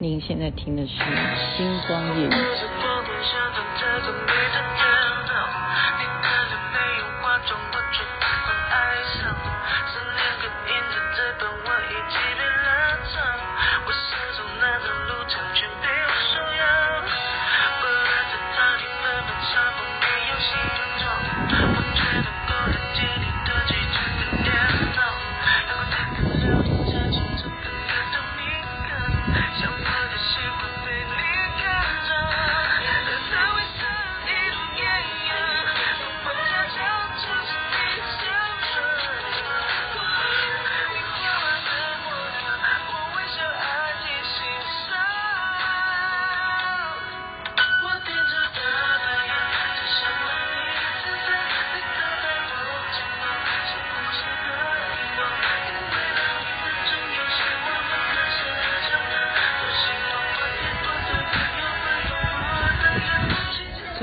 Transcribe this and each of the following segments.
您现在听的是《星光夜》。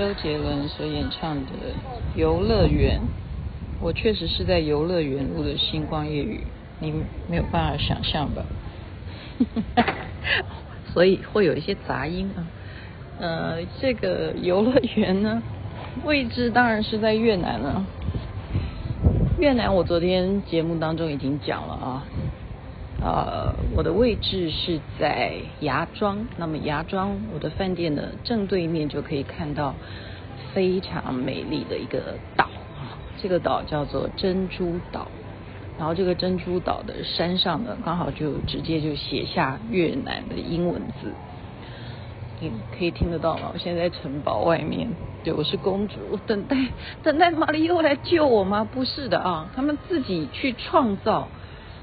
周杰伦所演唱的《游乐园》，我确实是在游乐园录的《星光夜语》，你没有办法想象吧？所以会有一些杂音啊。呃，这个游乐园呢，位置当然是在越南了。越南，我昨天节目当中已经讲了啊。呃，我的位置是在芽庄，那么芽庄我的饭店的正对面就可以看到非常美丽的一个岛啊，这个岛叫做珍珠岛，然后这个珍珠岛的山上呢，刚好就直接就写下越南的英文字，你可以听得到吗？我现在在城堡外面，对，我是公主，等待等待玛丽又来救我吗？不是的啊，他们自己去创造。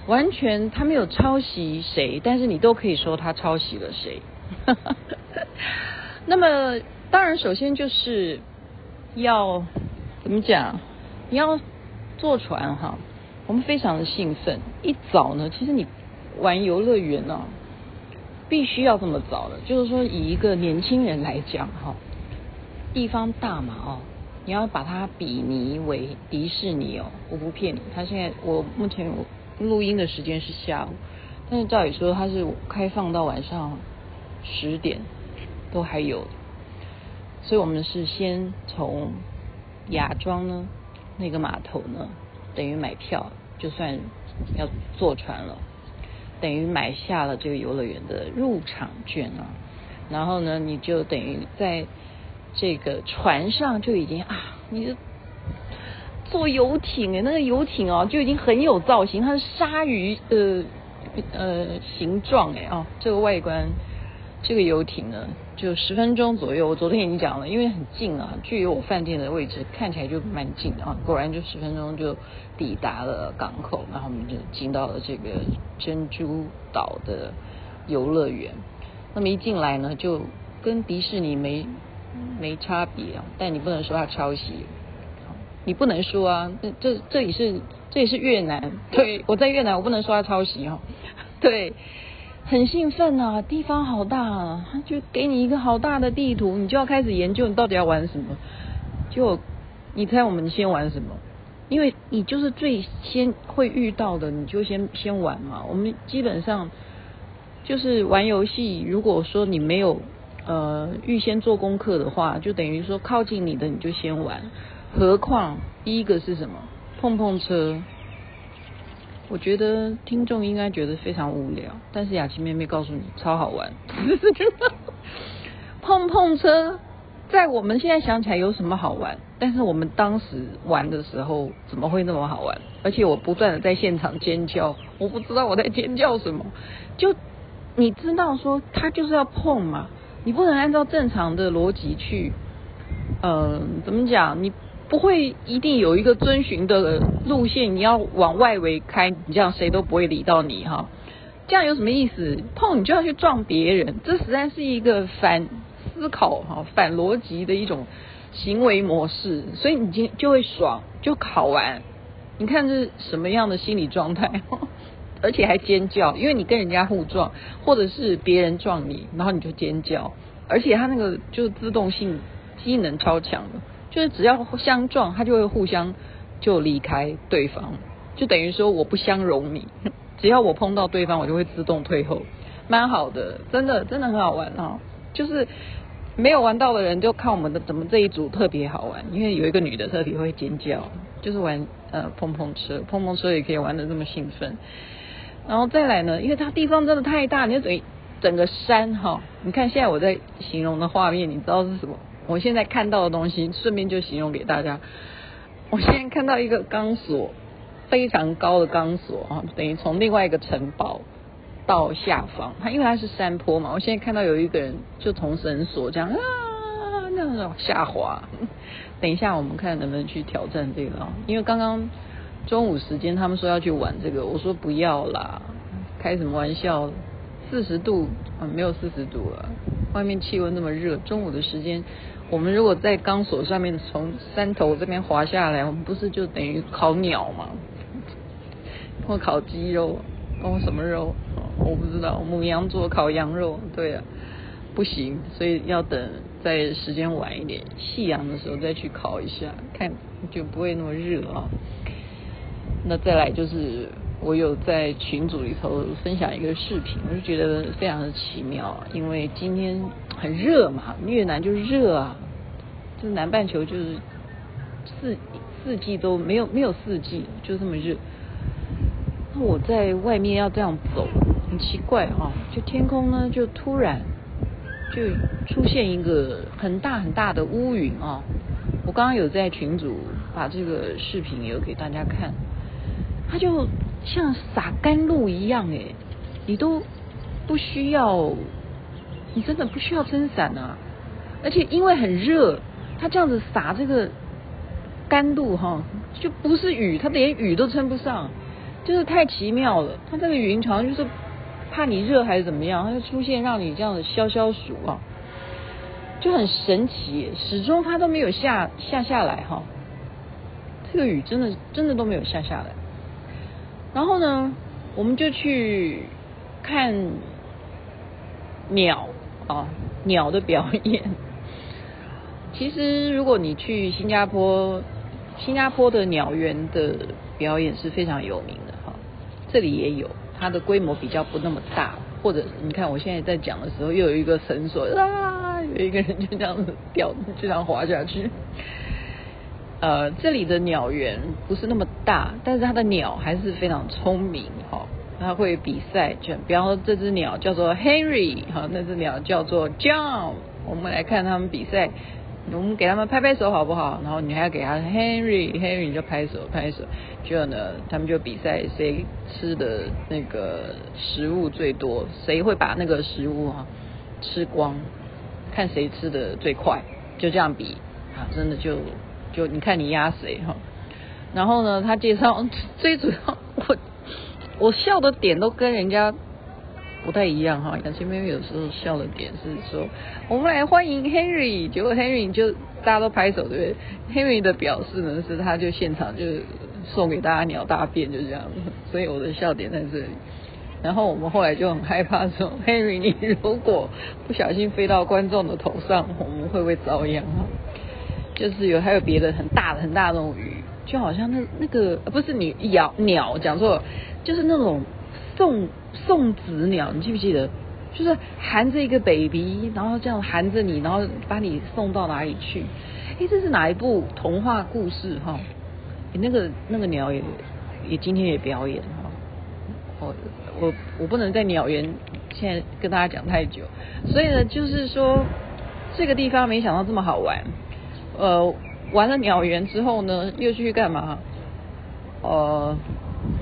完全他没有抄袭谁，但是你都可以说他抄袭了谁。那么当然，首先就是要怎么讲？你要坐船哈，我们非常的兴奋。一早呢，其实你玩游乐园呢，必须要这么早的。就是说，以一个年轻人来讲哈，地方大嘛哦，你要把它比拟为迪士尼哦，我不骗你。他现在我目前我。录音的时间是下午，但是照理说它是开放到晚上十点都还有，所以我们是先从芽庄呢那个码头呢，等于买票，就算要坐船了，等于买下了这个游乐园的入场券啊，然后呢你就等于在这个船上就已经啊，你就。坐游艇哎，那个游艇哦，就已经很有造型，它是鲨鱼的呃形状哎哦，这个外观，这个游艇呢，就十分钟左右。我昨天已经讲了，因为很近啊，距离我饭店的位置看起来就蛮近的啊。果然就十分钟就抵达了港口，然后我们就进到了这个珍珠岛的游乐园。那么一进来呢，就跟迪士尼没没差别啊，但你不能说它抄袭。你不能说啊，这这这里是这里是越南，对，我在越南，我不能说他抄袭哦，对，很兴奋啊，地方好大啊，他就给你一个好大的地图，你就要开始研究你到底要玩什么，就你猜我们先玩什么？因为你就是最先会遇到的，你就先先玩嘛。我们基本上就是玩游戏，如果说你没有呃预先做功课的话，就等于说靠近你的你就先玩。何况第一个是什么？碰碰车，我觉得听众应该觉得非常无聊，但是雅琪妹妹告诉你超好玩。碰碰车在我们现在想起来有什么好玩？但是我们当时玩的时候怎么会那么好玩？而且我不断的在现场尖叫，我不知道我在尖叫什么。就你知道说它就是要碰嘛，你不能按照正常的逻辑去，嗯、呃，怎么讲你？不会一定有一个遵循的路线，你要往外围开，你这样谁都不会理到你哈。这样有什么意思？碰你就要去撞别人，这实在是一个反思考哈、反逻辑的一种行为模式，所以你就就会爽，就考完。你看这是什么样的心理状态？而且还尖叫，因为你跟人家互撞，或者是别人撞你，然后你就尖叫，而且它那个就自动性机能超强的。就是只要相撞，他就会互相就离开对方，就等于说我不相容你。只要我碰到对方，我就会自动退后。蛮好的，真的真的很好玩哦。就是没有玩到的人就看我们的怎么这一组特别好玩，因为有一个女的特别会尖叫，就是玩呃碰碰车，碰碰车也可以玩得这么兴奋。然后再来呢，因为它地方真的太大，你就等于整个山哈、哦。你看现在我在形容的画面，你知道是什么？我现在看到的东西，顺便就形容给大家。我现在看到一个钢索，非常高的钢索啊，等于从另外一个城堡到下方。它因为它是山坡嘛，我现在看到有一个人就从绳索这样啊那种下滑。等一下我们看能不能去挑战这个？因为刚刚中午时间他们说要去玩这个，我说不要啦，开什么玩笑？四十度啊，没有四十度了，外面气温那么热，中午的时间。我们如果在钢索上面从山头这边滑下来，我们不是就等于烤鸟吗？或烤鸡肉，或什么肉？我不知道。母羊座烤羊肉，对啊，不行，所以要等在时间晚一点，夕阳的时候再去烤一下，看就不会那么热啊。那再来就是我有在群组里头分享一个视频，我就觉得非常的奇妙，因为今天。很热嘛，越南就热啊，这南半球就是四四季都没有没有四季，就这么热。那我在外面要这样走，很奇怪哈、哦，就天空呢就突然就出现一个很大很大的乌云啊、哦。我刚刚有在群组把这个视频有给大家看，他就像洒甘露一样诶，你都不需要。你真的不需要撑伞啊，而且因为很热，它这样子洒这个甘露哈，就不是雨，它连雨都称不上，就是太奇妙了。它这个云好像就是怕你热还是怎么样，它就出现让你这样子消消暑啊，就很神奇，始终它都没有下下下来哈。这个雨真的真的都没有下下来。然后呢，我们就去看鸟。啊，鸟的表演，其实如果你去新加坡，新加坡的鸟园的表演是非常有名的哈。这里也有，它的规模比较不那么大，或者你看我现在在讲的时候，又有一个绳索啊，有一个人就这样子掉，就这样滑下去。呃，这里的鸟园不是那么大，但是它的鸟还是非常聪明哈。它会比赛，就比方说这只鸟叫做 Henry，哈，那只鸟叫做 John。我们来看他们比赛，我们给他们拍拍手好不好？然后你还要给他 Henry，Henry 你就拍手拍手。就呢，他们就比赛谁吃的那个食物最多，谁会把那个食物哈吃光，看谁吃的最快，就这样比啊，真的就就你看你压谁哈。然后呢，他介绍 最主要我。我笑的点都跟人家不太一样哈，杨千妹妹有时候笑的点是说，我们来欢迎 Henry，结果 Henry 就大家都拍手对不对？Henry 的表示呢是他就现场就送给大家鸟大便就这样，所以我的笑点在这里。然后我们后来就很害怕说，Henry 你如果不小心飞到观众的头上，我们会不会遭殃哈？就是有还有别的很大的很大的那种鱼，就好像那那个不是你鸟鸟讲错。就是那种送送子鸟，你记不记得？就是含着一个 baby，然后这样含着你，然后把你送到哪里去？哎，这是哪一部童话故事哈？那个那个鸟也也今天也表演哈。我我我不能在鸟园现在跟大家讲太久，所以呢，就是说这个地方没想到这么好玩。呃，玩了鸟园之后呢，又去干嘛？呃。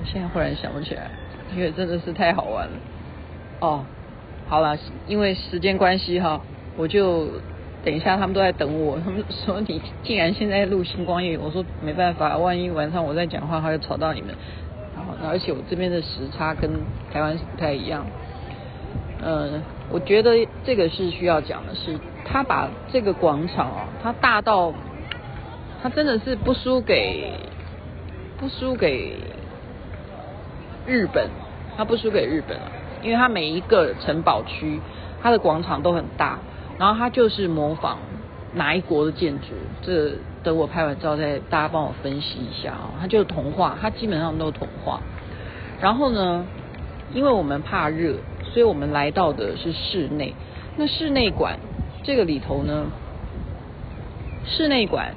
现在忽然想不起来，因为真的是太好玩了。哦，好了，因为时间关系哈，我就等一下，他们都在等我。他们说你竟然现在录星光夜，我说没办法，万一晚上我在讲话，他会吵到你们。然后，而且我这边的时差跟台湾是不太一样。嗯，我觉得这个是需要讲的是，他把这个广场啊，他大到，他真的是不输给，不输给。日本，它不输给日本啊，因为它每一个城堡区，它的广场都很大，然后它就是模仿哪一国的建筑，这等我拍完照再大家帮我分析一下啊，它就是童话，它基本上都是童话。然后呢，因为我们怕热，所以我们来到的是室内。那室内馆这个里头呢，室内馆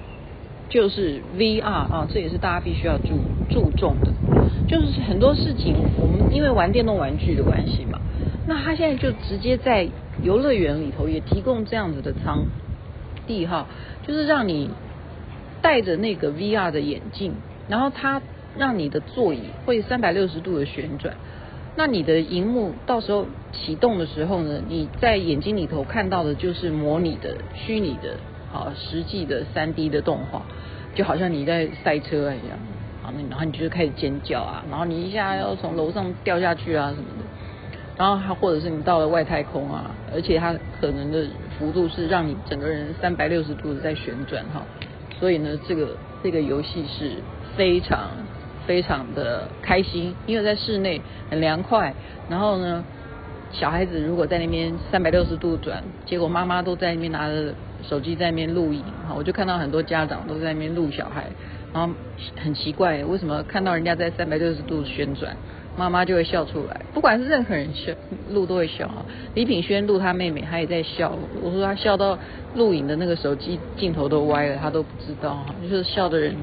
就是 VR 啊，这也是大家必须要注注重的。就是很多事情，我们因为玩电动玩具的关系嘛，那他现在就直接在游乐园里头也提供这样子的场地哈，就是让你戴着那个 VR 的眼镜，然后它让你的座椅会三百六十度的旋转，那你的荧幕到时候启动的时候呢，你在眼睛里头看到的就是模拟的虚拟的啊实际的三 D 的动画，就好像你在赛车一样。然后你就开始尖叫啊，然后你一下要从楼上掉下去啊什么的，然后还或者是你到了外太空啊，而且它可能的幅度是让你整个人三百六十度的在旋转哈，所以呢，这个这个游戏是非常非常的开心，因为在室内很凉快，然后呢，小孩子如果在那边三百六十度转，结果妈妈都在那边拿着手机在那边录影哈，我就看到很多家长都在那边录小孩。然后很奇怪，为什么看到人家在三百六十度旋转，妈妈就会笑出来？不管是任何人笑，录都会笑。李品轩录他妹妹，他也在笑。我说他笑到录影的那个手机镜头都歪了，他都不知道哈，就是笑的人。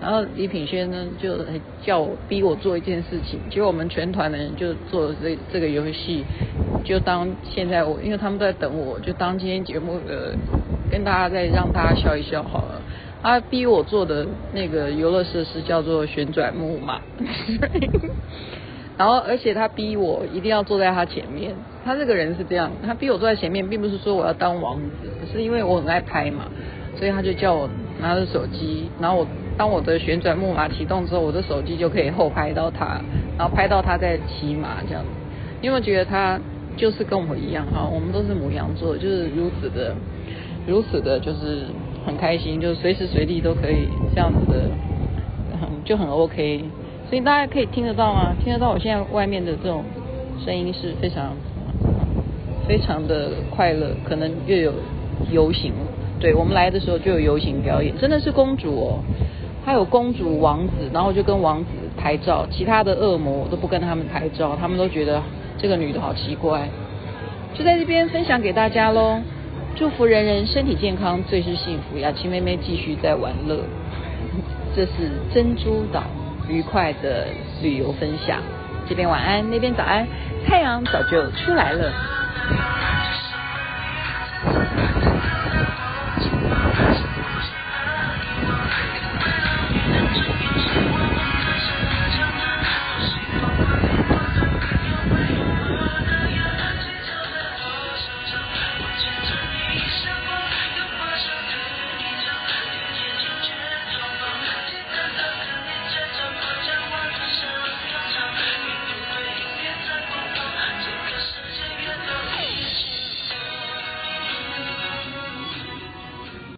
然后李品轩呢，就叫我逼我做一件事情，结果我们全团的人就做了这这个游戏，就当现在我，因为他们都在等我，就当今天节目的跟大家再让大家笑一笑好了。他逼我做的那个游乐设施叫做旋转木马，然后而且他逼我一定要坐在他前面。他这个人是这样，他逼我坐在前面，并不是说我要当王子，是因为我很爱拍嘛，所以他就叫我拿着手机，然后我当我的旋转木马启动之后，我的手机就可以后拍到他，然后拍到他在骑马这样子。因为觉得他就是跟我一样哈，我们都是母羊座，就是如此的，如此的，就是。很开心，就是随时随地都可以这样子的，就很 OK。所以大家可以听得到吗？听得到我现在外面的这种声音是非常非常的快乐。可能又有游行，对，我们来的时候就有游行表演，真的是公主哦，还有公主王子，然后就跟王子拍照。其他的恶魔都不跟他们拍照，他们都觉得这个女的好奇怪。就在这边分享给大家喽。祝福人人身体健康，最是幸福。雅琪妹妹继续在玩乐，这是珍珠岛愉快的旅游分享。这边晚安，那边早安，太阳早就出来了。